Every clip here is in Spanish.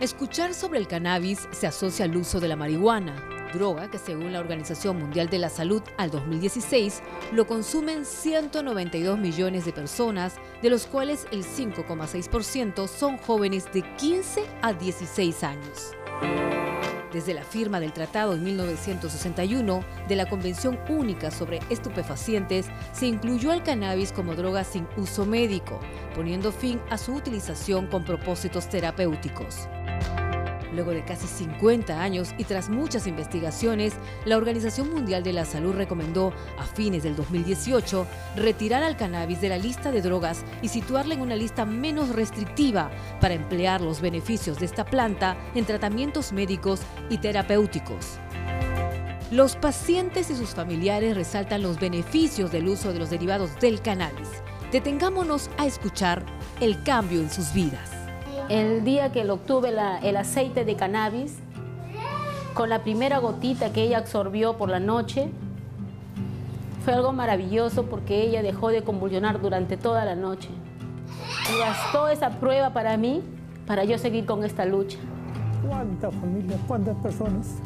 Escuchar sobre el cannabis se asocia al uso de la marihuana, droga que según la Organización Mundial de la Salud al 2016 lo consumen 192 millones de personas, de los cuales el 5,6% son jóvenes de 15 a 16 años. Desde la firma del tratado en 1961 de la Convención Única sobre Estupefacientes, se incluyó al cannabis como droga sin uso médico, poniendo fin a su utilización con propósitos terapéuticos. Luego de casi 50 años y tras muchas investigaciones, la Organización Mundial de la Salud recomendó a fines del 2018 retirar al cannabis de la lista de drogas y situarla en una lista menos restrictiva para emplear los beneficios de esta planta en tratamientos médicos y terapéuticos. Los pacientes y sus familiares resaltan los beneficios del uso de los derivados del cannabis. Detengámonos a escuchar el cambio en sus vidas. El día que lo obtuve el aceite de cannabis, con la primera gotita que ella absorbió por la noche, fue algo maravilloso porque ella dejó de convulsionar durante toda la noche. Y gastó esa prueba para mí, para yo seguir con esta lucha. ¿Cuántas familias, cuántas personas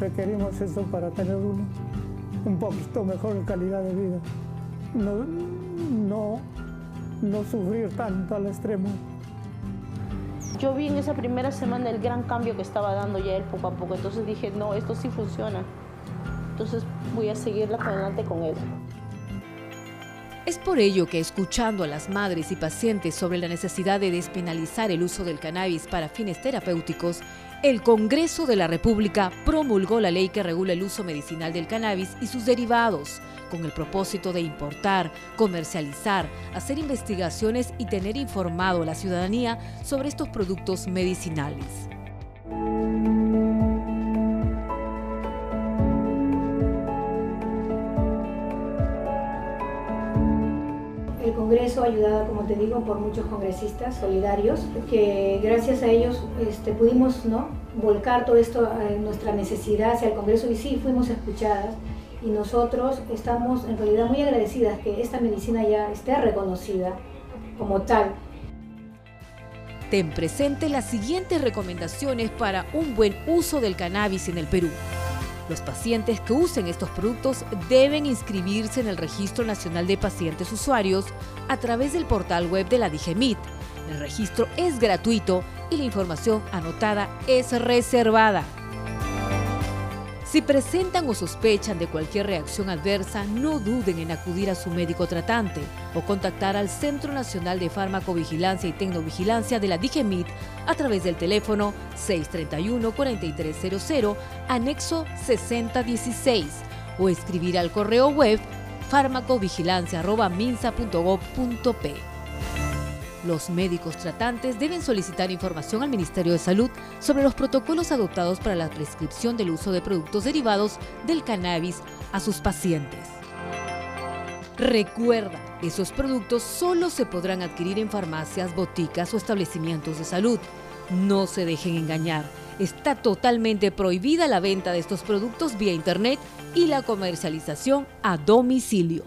requerimos eso para tener un poquito mejor calidad de vida? No, no, no sufrir tanto al extremo. Yo vi en esa primera semana el gran cambio que estaba dando ya él poco a poco, entonces dije, no, esto sí funciona. Entonces voy a seguirla adelante con él. Es por ello que escuchando a las madres y pacientes sobre la necesidad de despenalizar el uso del cannabis para fines terapéuticos, el Congreso de la República promulgó la ley que regula el uso medicinal del cannabis y sus derivados, con el propósito de importar, comercializar, hacer investigaciones y tener informado a la ciudadanía sobre estos productos medicinales. El Congreso ayudado, como te digo, por muchos congresistas solidarios, que gracias a ellos este, pudimos ¿no? volcar todo esto, nuestra necesidad hacia el Congreso y sí fuimos escuchadas y nosotros estamos en realidad muy agradecidas que esta medicina ya esté reconocida como tal. Ten presente las siguientes recomendaciones para un buen uso del cannabis en el Perú. Los pacientes que usen estos productos deben inscribirse en el Registro Nacional de Pacientes Usuarios a través del portal web de la DIGEMIT. El registro es gratuito y la información anotada es reservada. Si presentan o sospechan de cualquier reacción adversa, no duden en acudir a su médico tratante o contactar al Centro Nacional de Farmacovigilancia y Tecnovigilancia de la DIGEMIT a través del teléfono 631-4300, anexo 6016 o escribir al correo web farmacovigilancia.minsa.gov.p. Los médicos tratantes deben solicitar información al Ministerio de Salud sobre los protocolos adoptados para la prescripción del uso de productos derivados del cannabis a sus pacientes. Recuerda, esos productos solo se podrán adquirir en farmacias, boticas o establecimientos de salud. No se dejen engañar. Está totalmente prohibida la venta de estos productos vía Internet y la comercialización a domicilio.